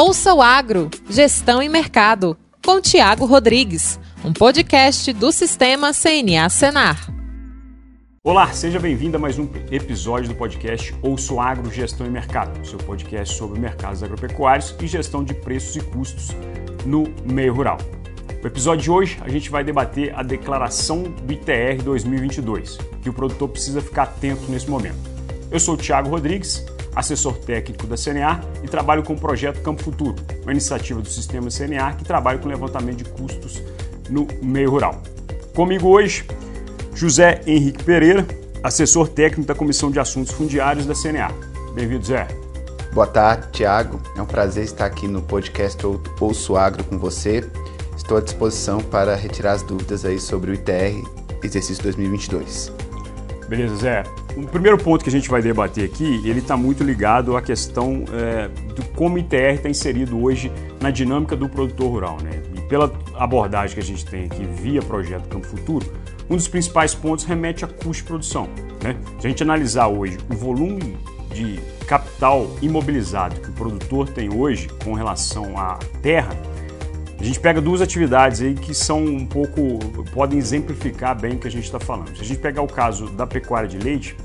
Ouça o Agro, Gestão e Mercado, com Tiago Rodrigues, um podcast do Sistema CNA Senar. Olá, seja bem-vindo a mais um episódio do podcast Ouça o Agro, Gestão e Mercado, seu podcast sobre mercados agropecuários e gestão de preços e custos no meio rural. No episódio de hoje, a gente vai debater a declaração do ITR 2022, que o produtor precisa ficar atento nesse momento. Eu sou o Tiago Rodrigues, assessor técnico da CNA e trabalho com o projeto Campo Futuro, uma iniciativa do sistema CNA que trabalha com levantamento de custos no meio rural. Comigo hoje, José Henrique Pereira, assessor técnico da Comissão de Assuntos Fundiários da CNA. Bem-vindo, Zé. Boa tarde, Tiago. É um prazer estar aqui no podcast Ouço Agro com você Estou à disposição para retirar as dúvidas aí sobre o ITR exercício 2022. Beleza, Zé. O primeiro ponto que a gente vai debater aqui, ele está muito ligado à questão é, de como o ITR está inserido hoje na dinâmica do produtor rural. Né? E pela abordagem que a gente tem aqui via projeto Campo Futuro, um dos principais pontos remete a custo de produção. Né? Se a gente analisar hoje o volume de capital imobilizado que o produtor tem hoje com relação à terra, a gente pega duas atividades aí que são um pouco, podem exemplificar bem o que a gente está falando. Se a gente pegar o caso da pecuária de leite,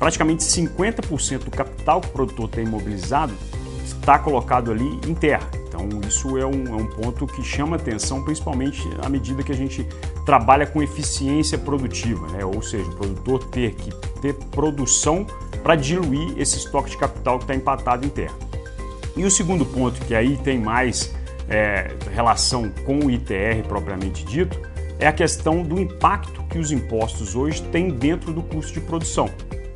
praticamente 50% do capital que o produtor tem imobilizado está colocado ali em terra. Então, isso é um, é um, ponto que chama atenção, principalmente à medida que a gente trabalha com eficiência produtiva, né? ou seja, o produtor ter que ter produção para diluir esse estoque de capital que está empatado em terra. E o segundo ponto, que aí tem mais é, relação com o ITR propriamente dito, é a questão do impacto que os impostos hoje têm dentro do custo de produção.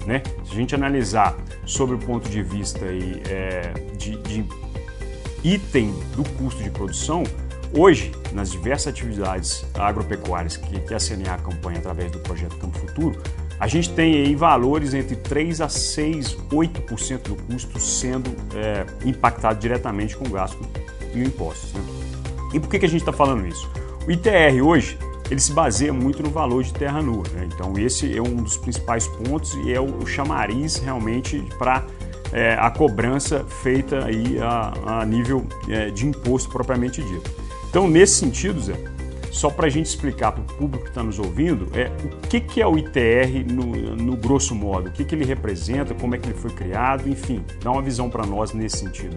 Né? Se a gente analisar sobre o ponto de vista aí, é, de, de item do custo de produção, hoje, nas diversas atividades agropecuárias que, que a CNA acompanha através do projeto Campo Futuro, a gente tem aí valores entre 3 a 6, 8% do custo sendo é, impactado diretamente com o gasto e impostos. Né? E por que, que a gente está falando isso? O ITR hoje ele se baseia muito no valor de terra nua. Né? Então esse é um dos principais pontos e é o, chamariz realmente para é, a cobrança feita aí a, a nível é, de imposto propriamente dito. Então nesse sentido, Zé, só para a gente explicar para o público que está nos ouvindo, é o que, que é o ITR no, no grosso modo, o que, que ele representa, como é que ele foi criado, enfim, dá uma visão para nós nesse sentido.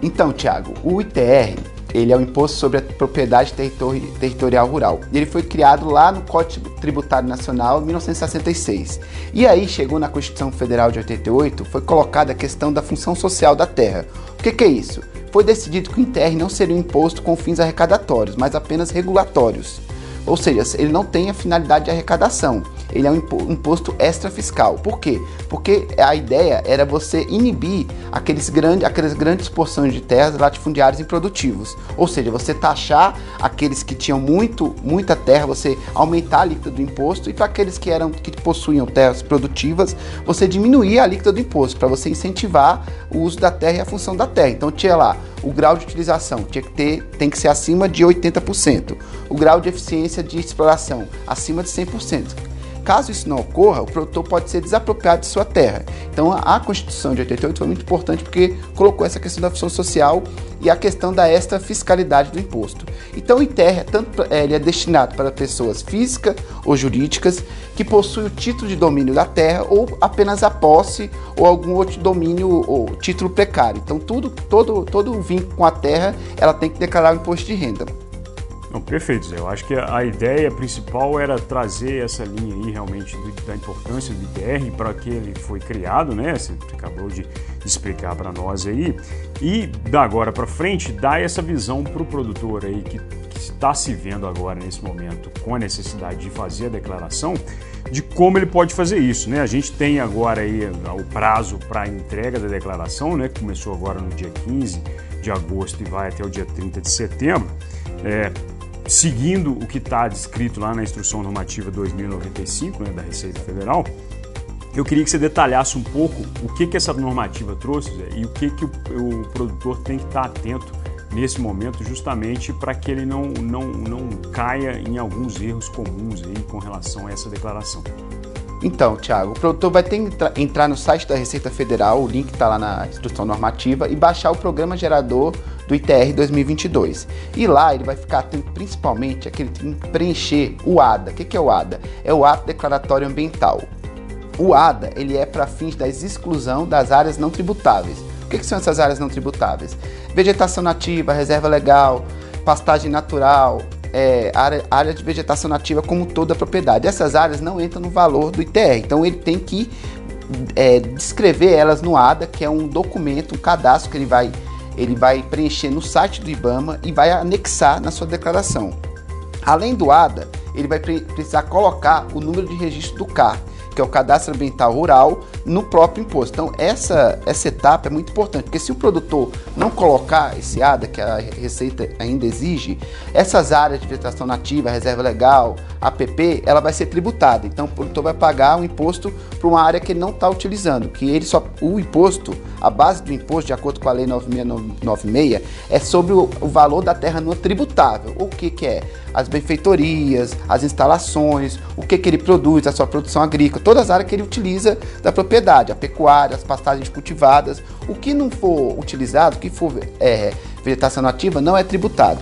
Então, Tiago, o ITR ele é o Imposto sobre a Propriedade Territori Territorial Rural. E ele foi criado lá no Código Tributário Nacional em 1966. E aí chegou na Constituição Federal de 88, foi colocada a questão da função social da terra. O que, que é isso? Foi decidido que o ITR não seria um imposto com fins arrecadatórios, mas apenas regulatórios. Ou seja, ele não tem a finalidade de arrecadação ele é um imposto extra fiscal. Por quê? Porque a ideia era você inibir aqueles grandes, aquelas grandes porções de terras latifundiárias improdutivos. Ou seja, você taxar aqueles que tinham muito, muita terra, você aumentar a alíquota do imposto e para aqueles que eram que possuíam terras produtivas, você diminuir a alíquota do imposto para você incentivar o uso da terra e a função da terra. Então tinha lá o grau de utilização tinha que ter, tem que ser acima de 80%. O grau de eficiência de exploração acima de 100%. Caso isso não ocorra, o produtor pode ser desapropriado de sua terra. Então a Constituição de 88 foi muito importante porque colocou essa questão da função social e a questão da extra fiscalidade do imposto. Então o ITR é, tanto, ele é destinado para pessoas físicas ou jurídicas que possuem o título de domínio da terra ou apenas a posse ou algum outro domínio ou título precário. Então tudo, todo, todo vínculo com a terra, ela tem que declarar o imposto de renda. Não, perfeito. Eu acho que a ideia principal era trazer essa linha aí realmente da importância do ITR para que ele foi criado, né? Você acabou de explicar para nós aí. E da agora para frente, dar essa visão para o produtor aí que, está se vendo agora nesse momento com a necessidade de fazer a declaração de como ele pode fazer isso, né? A gente tem agora aí o prazo para entrega da declaração, né? Que começou agora no dia 15 de agosto e vai até o dia 30 de setembro. É, seguindo o que está descrito lá na Instrução Normativa 2095 né, da Receita Federal, eu queria que você detalhasse um pouco o que, que essa normativa trouxe Zé, e o que, que o, o, produtor tem que estar atento nesse momento, justamente para que ele não, não, não caia em alguns erros comuns aí com relação a essa declaração. Então, Thiago, o produtor vai ter que entrar no site da Receita Federal, o link está lá na instrução normativa, e baixar o programa gerador do ITR 2022. E lá ele vai ficar atento principalmente a que que preencher o ADA. O que é o ADA? É o Ato Declaratório Ambiental. O ADA ele é para fins da exclusão das áreas não tributáveis. O que, que são essas áreas não tributáveis? Vegetação nativa, reserva legal, pastagem natural, é, área, área de vegetação nativa como toda a propriedade. Essas áreas não entram no valor do ITR, então ele tem que é, descrever elas no ADA, que é um documento, um cadastro que ele vai, ele vai preencher no site do IBAMA e vai anexar na sua declaração. Além do ADA, ele vai precisar colocar o número de registro do CAR, que é o Cadastro Ambiental Rural, no próprio imposto. Então, essa, essa etapa é muito importante, porque se o produtor não colocar esse ADA, que a Receita ainda exige, essas áreas de vegetação nativa, reserva legal, APP, ela vai ser tributada. Então, o produtor vai pagar um imposto para uma área que ele não está utilizando, que ele só o imposto, a base do imposto, de acordo com a lei 9696, é sobre o, valor da terra não tributável. O que, que é? As benfeitorias, as instalações, o que, que ele produz, a sua produção agrícola, todas as áreas que ele utiliza da propriedade a pecuária, as pastagens cultivadas. O que não for utilizado, o que for é, vegetação nativa, não é tributado.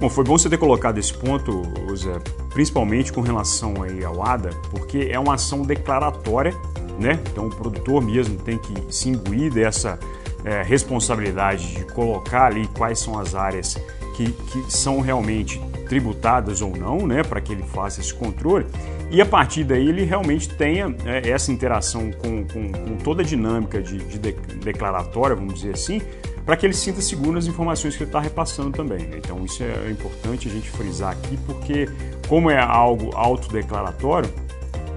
Bom, foi bom você ter colocado esse ponto, Zé, principalmente com relação aí ao ADA, porque é uma ação declaratória, né? Então o produtor mesmo tem que se imbuir dessa é, responsabilidade de colocar ali quais são as áreas que, que são realmente tributadas ou não, né? Para que ele faça esse controle e a partir daí ele realmente tenha é, essa interação com, com, com, toda a dinâmica de, de, declaratória, vamos dizer assim, para que ele sinta seguro nas informações que ele está repassando também. Né? Então isso é importante a gente frisar aqui, porque como é algo autodeclaratório,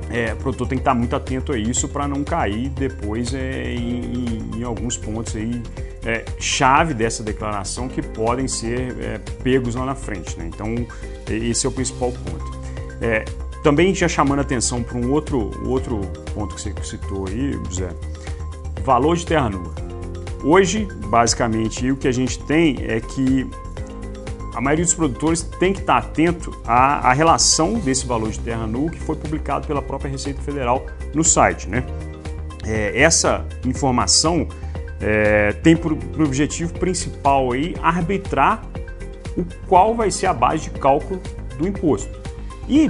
é, o produtor tem que estar muito atento a isso para não cair depois é, em, em, alguns pontos aí é, chave dessa declaração que podem ser é, pegos lá na frente. Né? Então esse é o principal ponto. É, também já chamando atenção para um outro, outro ponto que você citou aí, José, valor de terra nua. Hoje, basicamente, o que a gente tem é que a maioria dos produtores tem que estar atento à, à relação desse valor de terra nua que foi publicado pela própria Receita Federal no site. Né? É, essa informação é, tem por, por objetivo principal aí arbitrar o qual vai ser a base de cálculo do imposto. E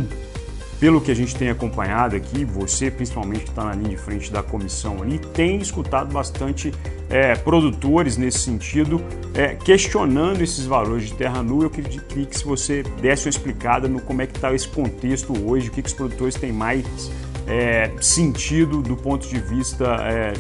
pelo que a gente tem acompanhado aqui, você principalmente que está na linha de frente da comissão ali, tem escutado bastante é, produtores nesse sentido, é, questionando esses valores de terra nua. Eu queria que se você desse uma explicada no como é que está esse contexto hoje, o que, que os produtores têm mais é, sentido do ponto de vista é,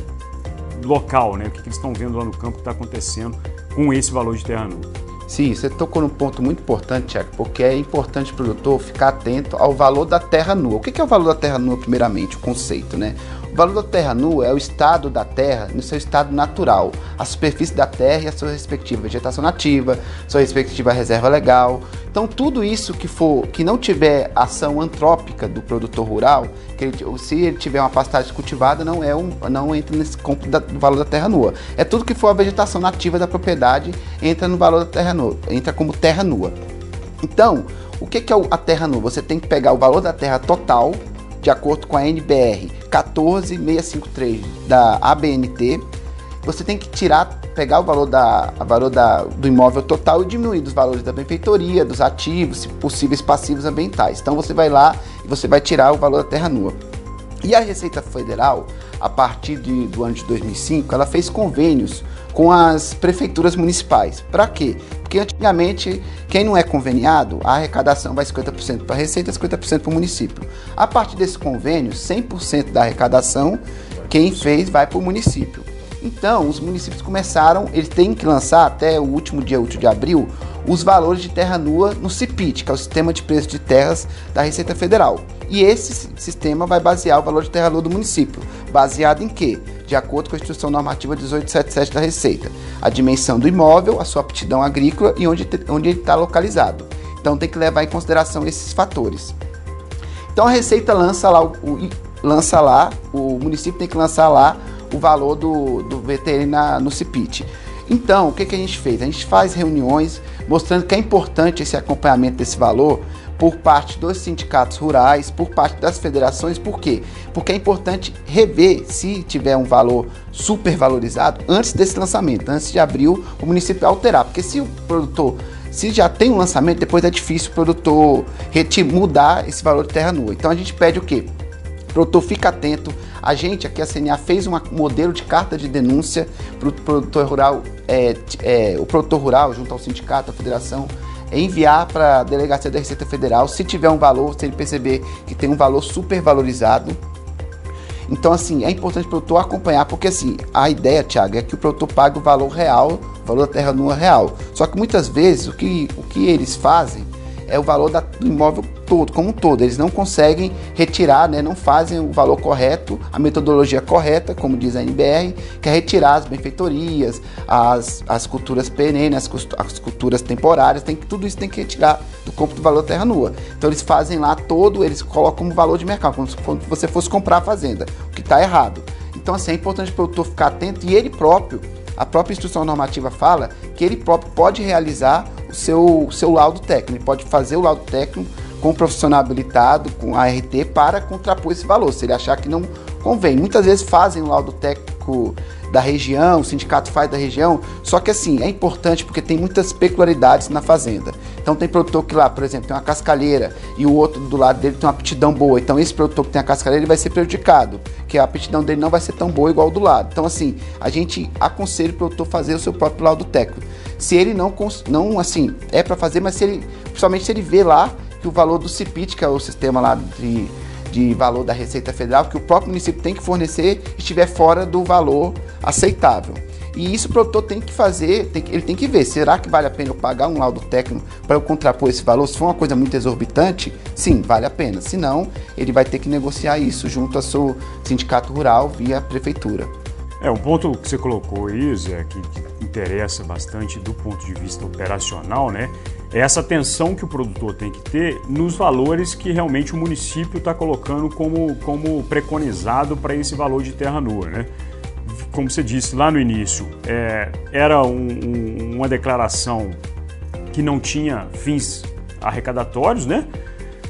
local, né? o que, que eles estão vendo lá no campo que está acontecendo com esse valor de terra nua. Sim, você tocou num ponto muito importante, Tiago, porque é importante o produtor ficar atento ao valor da terra nua. O que é o valor da terra nua, primeiramente? O conceito, né? O valor da terra nua é o estado da terra no seu estado natural, a superfície da terra e a sua respectiva vegetação nativa, sua respectiva reserva legal. Então, tudo isso que for que não tiver ação antrópica do produtor rural, que ele, se ele tiver uma pastagem cultivada, não é um, não entra nesse campo do valor da terra nua. É tudo que for a vegetação nativa da propriedade entra no valor da terra nua, entra como terra nua. Então, o que, que é a terra nua? Você tem que pegar o valor da terra total de acordo com a NBR 14653 da ABNT, você tem que tirar, pegar o valor, da, valor da, do imóvel total e diminuir dos valores da benfeitoria, dos ativos, possíveis passivos ambientais. Então você vai lá e você vai tirar o valor da terra nua. E a Receita Federal, a partir de, do ano de 2005, ela fez convênios com as prefeituras municipais. Para quê? Porque antigamente, quem não é conveniado, a arrecadação vai 50% para a Receita, 50% para o município. A partir desse convênio, 100% da arrecadação, quem fez vai para o município. Então, os municípios começaram, eles têm que lançar até o último dia útil de abril os valores de terra nua no CIPIT, que é o Sistema de Preços de Terras da Receita Federal. E esse sistema vai basear o valor de terra nua do município. Baseado em quê? De acordo com a Instrução Normativa 1877 da Receita. A dimensão do imóvel, a sua aptidão agrícola e onde, onde ele está localizado. Então tem que levar em consideração esses fatores. Então a Receita lança lá, o lança lá, o município tem que lançar lá o valor do, do VTN no CIPIT. Então, o que, que a gente fez? A gente faz reuniões mostrando que é importante esse acompanhamento desse valor, por parte dos sindicatos rurais, por parte das federações. Por quê? Porque é importante rever se tiver um valor supervalorizado antes desse lançamento, antes de abril, o município alterar. Porque se o produtor se já tem um lançamento, depois é difícil o produtor mudar esse valor de terra nua. Então a gente pede o quê? Produtor fica atento. A gente aqui, a CNA, fez um modelo de carta de denúncia para o produtor rural, é, é, o produtor rural, junto ao sindicato, à federação, enviar para a delegacia da Receita Federal, se tiver um valor, se ele perceber que tem um valor supervalorizado. Então, assim, é importante o produtor acompanhar, porque assim, a ideia, Thiago, é que o produtor pague o valor real, o valor da terra nua real. Só que muitas vezes o que, o que eles fazem é o valor da, do imóvel todo, como um todo. Eles não conseguem retirar, né, não fazem o valor correto, a metodologia correta, como diz a NBR, que é retirar as benfeitorias, as, as culturas perenes, as, as culturas temporárias, tem, tudo isso tem que retirar do corpo do valor terra nua. Então eles fazem lá todo, eles colocam como valor de mercado, como se você fosse comprar a fazenda, o que está errado. Então assim, é importante o produtor ficar atento e ele próprio, a própria instrução normativa fala que ele próprio pode realizar o seu, o seu laudo técnico, ele pode fazer o laudo técnico com um profissional habilitado, com ART, para contrapor esse valor, se ele achar que não convém. Muitas vezes fazem o laudo técnico da região, o sindicato faz da região, só que assim, é importante porque tem muitas peculiaridades na fazenda. Então tem produtor que lá, por exemplo, tem uma cascalheira e o outro do lado dele tem uma aptidão boa. Então esse produtor que tem a cascalheira ele vai ser prejudicado, que a aptidão dele não vai ser tão boa igual do lado. Então assim, a gente aconselha o produtor fazer o seu próprio laudo técnico. Se ele não, não assim, é para fazer, mas se ele, principalmente se ele vê lá que o valor do CIPIT, que é o sistema lá de, de valor da Receita Federal, que o próprio município tem que fornecer, estiver fora do valor aceitável. E isso o produtor tem que fazer, tem, ele tem que ver, será que vale a pena eu pagar um laudo técnico para eu contrapor esse valor? Se for uma coisa muito exorbitante, sim, vale a pena. Se não, ele vai ter que negociar isso junto ao seu sindicato rural via prefeitura. É, um ponto que você colocou aí, Zé, que, que interessa bastante do ponto de vista operacional, né? É essa atenção que o produtor tem que ter nos valores que realmente o município está colocando como, como preconizado para esse valor de terra nua, né? Como você disse lá no início, é, era um, um, uma declaração que não tinha fins arrecadatórios, né?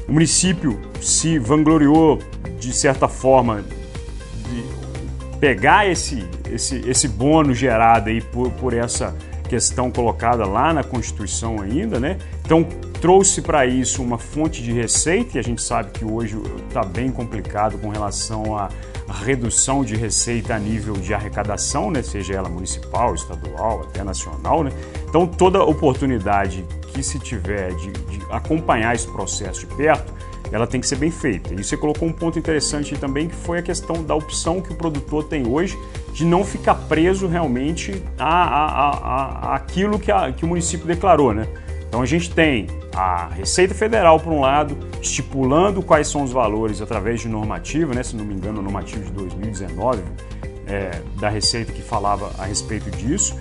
O município se vangloriou de certa forma de pegar esse, esse, esse bônus gerado aí por, por essa questão colocada lá na Constituição ainda, né? Então trouxe para isso uma fonte de receita e a gente sabe que hoje está bem complicado com relação à redução de receita a nível de arrecadação, né? Seja ela municipal, estadual, até nacional, né? Então toda oportunidade que se tiver de, de acompanhar esse processo de perto ela tem que ser bem feita. E você colocou um ponto interessante também, que foi a questão da opção que o produtor tem hoje de não ficar preso realmente a, a, a, a aquilo que, que o município declarou, né? Então a gente tem a Receita Federal, por um lado, estipulando quais são os valores através de normativa, né? se não me engano, a normativa de 2019 é, da Receita que falava a respeito disso.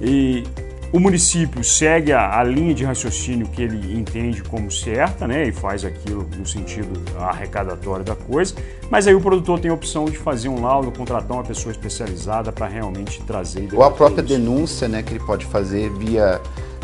E o município segue a, a, linha de raciocínio que ele entende como certa, né, e faz aquilo no sentido arrecadatório da coisa, mas aí o produtor tem a opção de fazer um laudo, contratar uma pessoa especializada para realmente trazer. Ou a própria isso. denúncia, né, que ele pode fazer via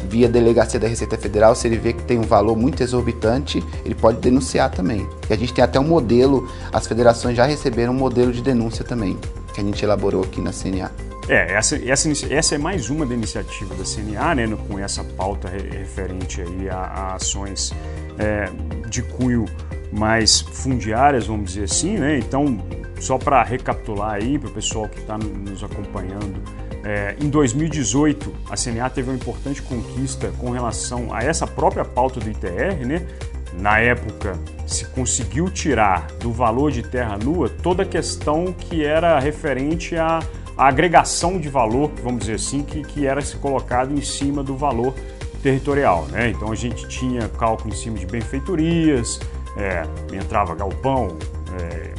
via delegacia da Receita Federal, se ele vê que tem um valor muito exorbitante, ele pode denunciar também. E a gente tem até um modelo, as federações já receberam um modelo de denúncia também, que a gente elaborou aqui na CNA. É, essa, essa, essa é mais uma da iniciativa da CNA, né, com essa pauta referente aí a, a ações é, de cunho mais fundiárias, vamos dizer assim, né? Então, só para recapitular aí para o pessoal que está nos acompanhando, é, em 2018 a CNA teve uma importante conquista com relação a essa própria pauta do ITR, né? Na época se conseguiu tirar do valor de terra nua toda a questão que era referente a a agregação de valor, vamos dizer assim, que, que era se colocado em cima do valor territorial. Né? Então a gente tinha cálculo em cima de benfeitorias, é, entrava galpão, é,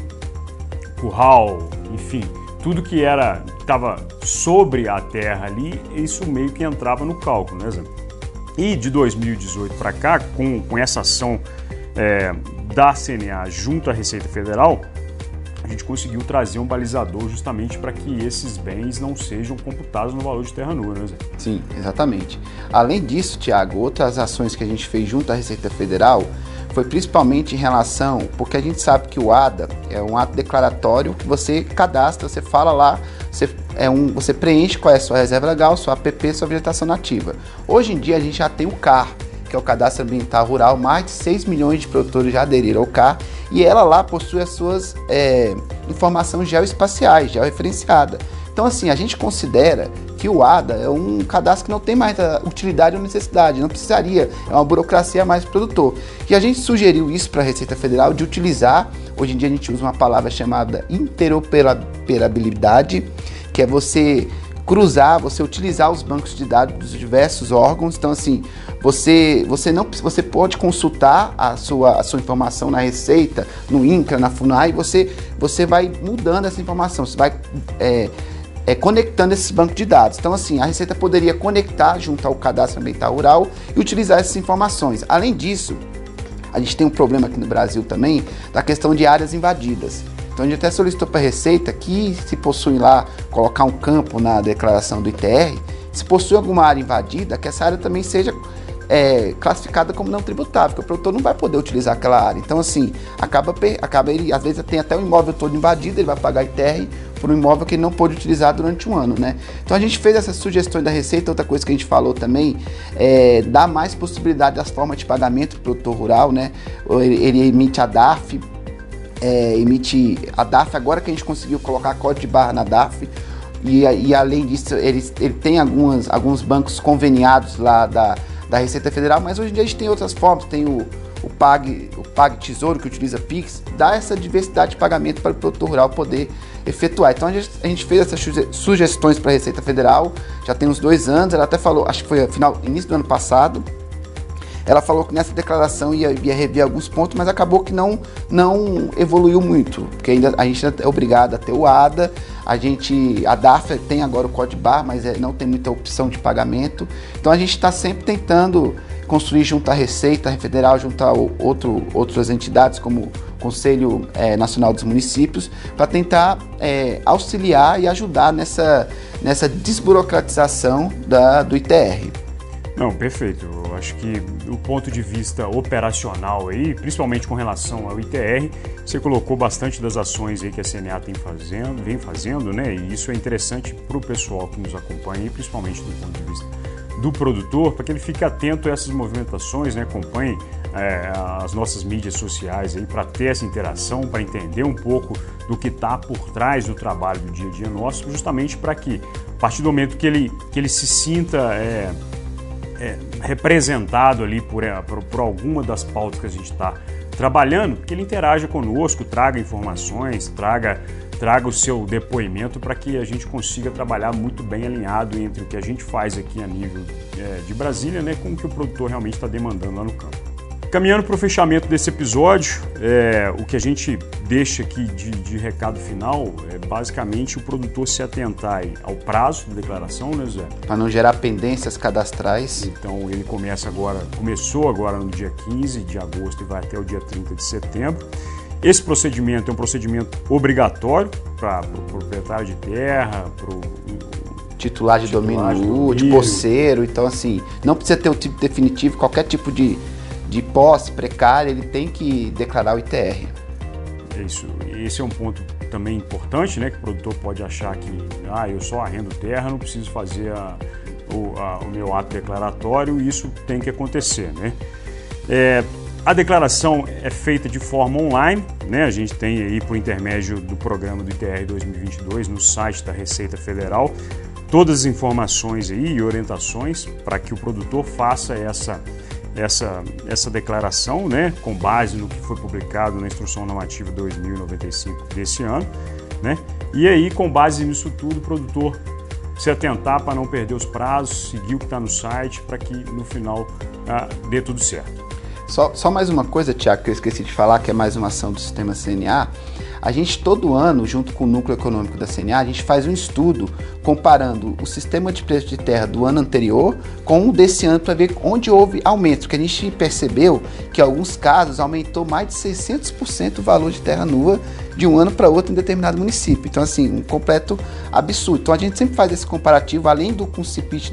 curral, enfim, tudo que era estava sobre a terra ali, isso meio que entrava no cálculo, né, Zé? E de 2018 para cá, com, com essa ação é, da CNA junto à Receita Federal, a gente conseguiu trazer um balizador justamente para que esses bens não sejam computados no valor de terra nua, né, Zé? Sim, exatamente. Além disso, Tiago, outras ações que a gente fez junto à Receita Federal foi principalmente em relação, porque a gente sabe que o ADA é um ato declaratório que você cadastra, você fala lá, você, é um, você preenche qual é a sua reserva legal, sua APP, sua vegetação nativa. Hoje em dia a gente já tem o CAR, que é o Cadastro Ambiental Rural, mais de 6 milhões de produtores já aderiram ao CAR, e ela lá possui as suas é, informações geoespaciais, georreferenciada. Então, assim, a gente considera que o ADA é um cadastro que não tem mais utilidade ou necessidade, não precisaria, é uma burocracia mais produtor. E a gente sugeriu isso para a Receita Federal de utilizar, hoje em dia a gente usa uma palavra chamada interoperabilidade, que é você cruzar, você utilizar os bancos de dados dos diversos órgãos. Então, assim, você, você não você pode consultar a sua, a sua informação na Receita, no INCRA, na FUNAI, você, você vai mudando essa informação, você vai é, é, conectando esses bancos de dados. Então, assim, a Receita poderia conectar junto ao cadastro ambiental rural e utilizar essas informações. Além disso, a gente tem um problema aqui no Brasil também da questão de áreas invadidas. Então a gente até solicitou para a Receita que se possui lá colocar um campo na declaração do ITR, se possui alguma área invadida, que essa área também seja é, classificada como não tributável, porque o produtor não vai poder utilizar aquela área. Então, assim, acaba, acaba ele, às vezes tem até o imóvel todo invadido, ele vai pagar ITR por um imóvel que ele não pôde utilizar durante um ano, né? Então a gente fez essas sugestões da Receita, outra coisa que a gente falou também, é dar mais possibilidade das formas de pagamento para o produtor rural, né? Ele, ele emite a DAF, é, emite a DAF, agora que a gente conseguiu colocar código de barra na DAF, e, e além disso, ele, ele tem algumas, alguns bancos conveniados lá da, da Receita Federal, mas hoje em dia a gente tem outras formas, tem o, o PAG, o PAG Tesouro que utiliza Pix, dá essa diversidade de pagamento para o produtor rural poder efetuar. Então a gente, a gente fez essas sugestões para a Receita Federal, já tem uns dois anos, ela até falou, acho que foi final, início do ano passado, ela falou que nessa declaração ia, ia rever alguns pontos, mas acabou que não, não evoluiu muito, porque ainda a gente é obrigado a ter o ADA, a gente, a DAF tem agora o Código Bar, mas é, não tem muita opção de pagamento, então a gente está sempre tentando construir junto à Receita Federal, junto a outro, outras entidades como o Conselho é, Nacional dos Municípios, para tentar é, auxiliar e ajudar nessa, nessa desburocratização da, do ITR. Não, perfeito. Eu acho que do ponto de vista operacional aí, principalmente com relação ao ITR, você colocou bastante das ações aí que a CNA tem fazendo, vem fazendo, né? E isso é interessante para o pessoal que nos acompanha, principalmente do ponto de vista do produtor, para que ele fique atento a essas movimentações, né? acompanhe é, as nossas mídias sociais aí para ter essa interação, para entender um pouco do que está por trás do trabalho do dia a dia nosso, justamente para que, a partir do momento que ele, que ele se sinta é, é, representado ali por, é, por, por alguma das pautas que a gente está trabalhando, que ele interaja conosco, traga informações, traga traga o seu depoimento para que a gente consiga trabalhar muito bem alinhado entre o que a gente faz aqui a nível é, de Brasília né, com o que o produtor realmente está demandando lá no campo. Caminhando para o fechamento desse episódio, é, o que a gente deixa aqui de, de, recado final é basicamente o produtor se atentar ao prazo da declaração, né, Zé? Para não gerar pendências cadastrais. Então ele começa agora, começou agora no dia 15 de agosto e vai até o dia 30 de setembro. Esse procedimento é um procedimento obrigatório para o pro proprietário de terra, para o titular de titular domínio, de, de poceiro. Então, assim, não precisa ter o tipo definitivo, qualquer tipo de, de posse precária, ele tem que declarar o ITR. É isso. Esse é um ponto também importante, né? Que o produtor pode achar que, ah, eu só arrendo terra, não preciso fazer a, o, a, o meu ato declaratório, isso tem que acontecer, né? É, a declaração é feita de forma online, né? A gente tem aí por intermédio do programa do ITR 2022 no site da Receita Federal todas as informações aí e orientações para que o produtor faça essa essa, essa declaração, né, com base no que foi publicado na Instrução Normativa 2095 desse ano, né? E aí, com base nisso tudo, o produtor se atentar para não perder os prazos, seguir o que está no site, para que no final ah, dê tudo certo. Só, só mais uma coisa, Tiago, que eu esqueci de falar, que é mais uma ação do sistema CNA. A gente todo ano, junto com o núcleo econômico da CNA, a gente faz um estudo comparando o sistema de preço de terra do ano anterior com o desse ano para ver onde houve aumento, porque a gente percebeu que em alguns casos aumentou mais de 600% o valor de terra nua de um ano para outro em determinado município. Então, assim, um completo absurdo. Então, a gente sempre faz esse comparativo, além do com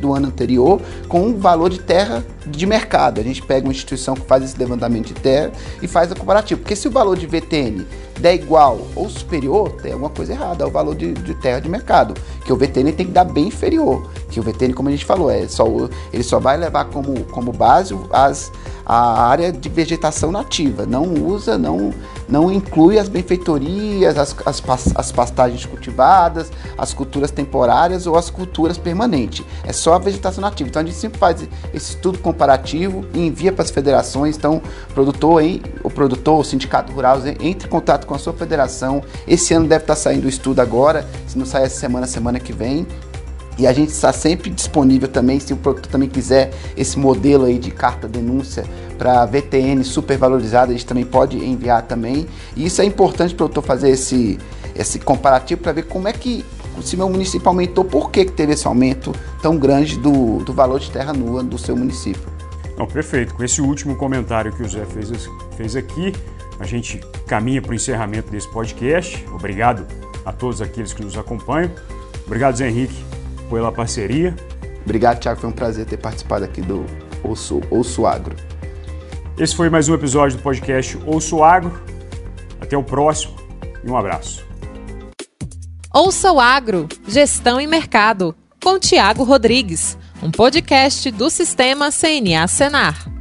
do ano anterior, com o valor de terra de mercado. A gente pega uma instituição que faz esse levantamento de terra e faz o comparativo. Porque se o valor de VTN der igual ou superior, tem alguma coisa errada, é o valor de, de terra de mercado. Que o VTN tem que dar bem inferior. Que o VTN, como a gente falou, é só, ele só vai levar como, como base as, a área de vegetação nativa. Não usa, não, não inclui as benfeitorias, as, as, as pastagens cultivadas, as culturas temporárias ou as culturas permanentes. É só a vegetação nativa. Então a gente sempre faz esse estudo comparativo e envia para as federações. Então, produtor, hein, o produtor, o sindicato rural, entre em contato com a sua federação. Esse ano deve estar saindo o estudo agora, se não sair essa semana, semana que vem. E a gente está sempre disponível também, se o produtor também quiser esse modelo aí de carta denúncia para VTN supervalorizada, a gente também pode enviar também. E isso é importante para o produtor fazer esse, esse comparativo para ver como é que se meu município aumentou, por que, que teve esse aumento tão grande do, do valor de terra nua do seu município. Não, perfeito. Com esse último comentário que o Zé fez, fez aqui, a gente caminha para o encerramento desse podcast. Obrigado a todos aqueles que nos acompanham. Obrigado, Zé Henrique, pela parceria. Obrigado, Tiago. Foi um prazer ter participado aqui do Ouço, Ouço Agro. Esse foi mais um episódio do podcast Ouço Agro. Até o próximo e um abraço. Ouça o Agro, Gestão e Mercado, com Tiago Rodrigues, um podcast do Sistema CNA Senar.